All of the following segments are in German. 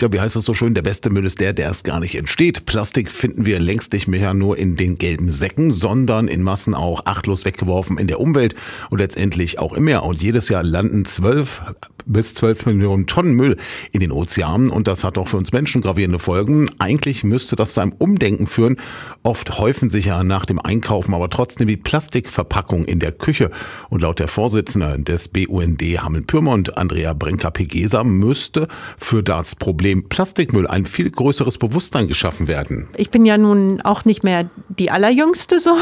Ja, wie heißt es so schön, der beste Müll ist der, der erst gar nicht entsteht. Plastik finden wir längst nicht mehr nur in den gelben Säcken, sondern in Massen auch achtlos weggeworfen in der Umwelt und letztendlich auch im Meer. Und jedes Jahr landen zwölf bis zwölf Millionen Tonnen Müll in den Ozeanen und das hat auch für uns Menschen gravierende Folgen. Eigentlich müsste das zu einem Umdenken führen. Oft häufen sich ja nach dem Einkaufen aber trotzdem die Plastikverpackung in der Küche. Und laut der Vorsitzenden des BUND Hameln-Pyrmont, Andrea Brinker-Pegesa, müsste für das Problem Plastikmüll ein viel größeres Bewusstsein geschaffen werden. Ich bin ja nun auch nicht mehr die allerjüngste so,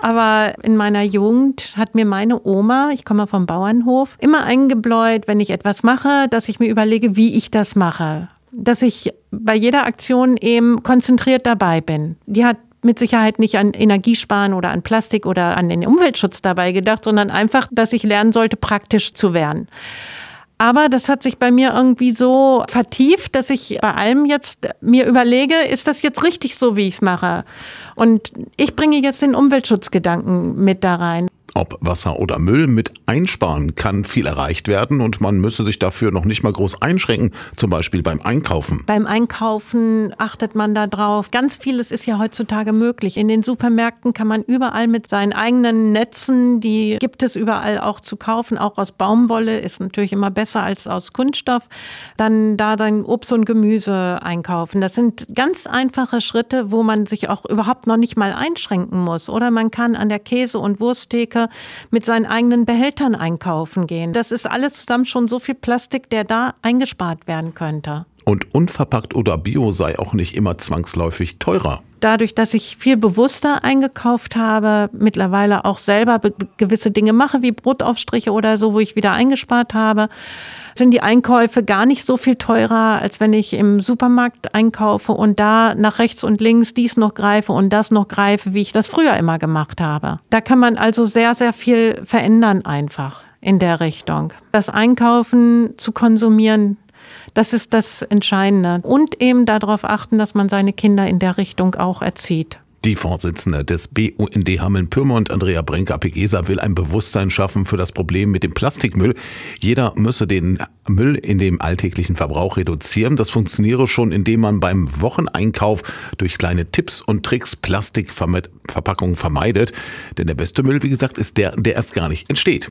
aber in meiner Jugend hat mir meine Oma, ich komme vom Bauernhof, immer eingebläut, wenn ich etwas mache, dass ich mir überlege, wie ich das mache. Dass ich bei jeder Aktion eben konzentriert dabei bin. Die hat mit Sicherheit nicht an Energiesparen oder an Plastik oder an den Umweltschutz dabei gedacht, sondern einfach, dass ich lernen sollte, praktisch zu werden. Aber das hat sich bei mir irgendwie so vertieft, dass ich bei allem jetzt mir überlege, ist das jetzt richtig so, wie ich es mache? Und ich bringe jetzt den Umweltschutzgedanken mit da rein. Ob Wasser oder Müll mit Einsparen kann viel erreicht werden und man müsse sich dafür noch nicht mal groß einschränken, zum Beispiel beim Einkaufen. Beim Einkaufen achtet man da drauf. Ganz vieles ist ja heutzutage möglich. In den Supermärkten kann man überall mit seinen eigenen Netzen, die gibt es überall auch zu kaufen, auch aus Baumwolle, ist natürlich immer besser als aus Kunststoff. Dann da sein Obst und Gemüse einkaufen. Das sind ganz einfache Schritte, wo man sich auch überhaupt noch nicht mal einschränken muss. Oder man kann an der Käse- und Wursttheke mit seinen eigenen Behältern einkaufen gehen. Das ist alles zusammen schon so viel Plastik, der da eingespart werden könnte. Und unverpackt oder bio sei auch nicht immer zwangsläufig teurer. Dadurch, dass ich viel bewusster eingekauft habe, mittlerweile auch selber gewisse Dinge mache, wie Brotaufstriche oder so, wo ich wieder eingespart habe, sind die Einkäufe gar nicht so viel teurer, als wenn ich im Supermarkt einkaufe und da nach rechts und links dies noch greife und das noch greife, wie ich das früher immer gemacht habe. Da kann man also sehr, sehr viel verändern einfach in der Richtung. Das Einkaufen zu konsumieren, das ist das Entscheidende. Und eben darauf achten, dass man seine Kinder in der Richtung auch erzieht. Die Vorsitzende des BUND Hameln-Pyrmont, Andrea Brenker-Pegesa, will ein Bewusstsein schaffen für das Problem mit dem Plastikmüll. Jeder müsse den Müll in dem alltäglichen Verbrauch reduzieren. Das funktioniere schon, indem man beim Wocheneinkauf durch kleine Tipps und Tricks Plastikverpackungen vermeidet. Denn der beste Müll, wie gesagt, ist der, der erst gar nicht entsteht.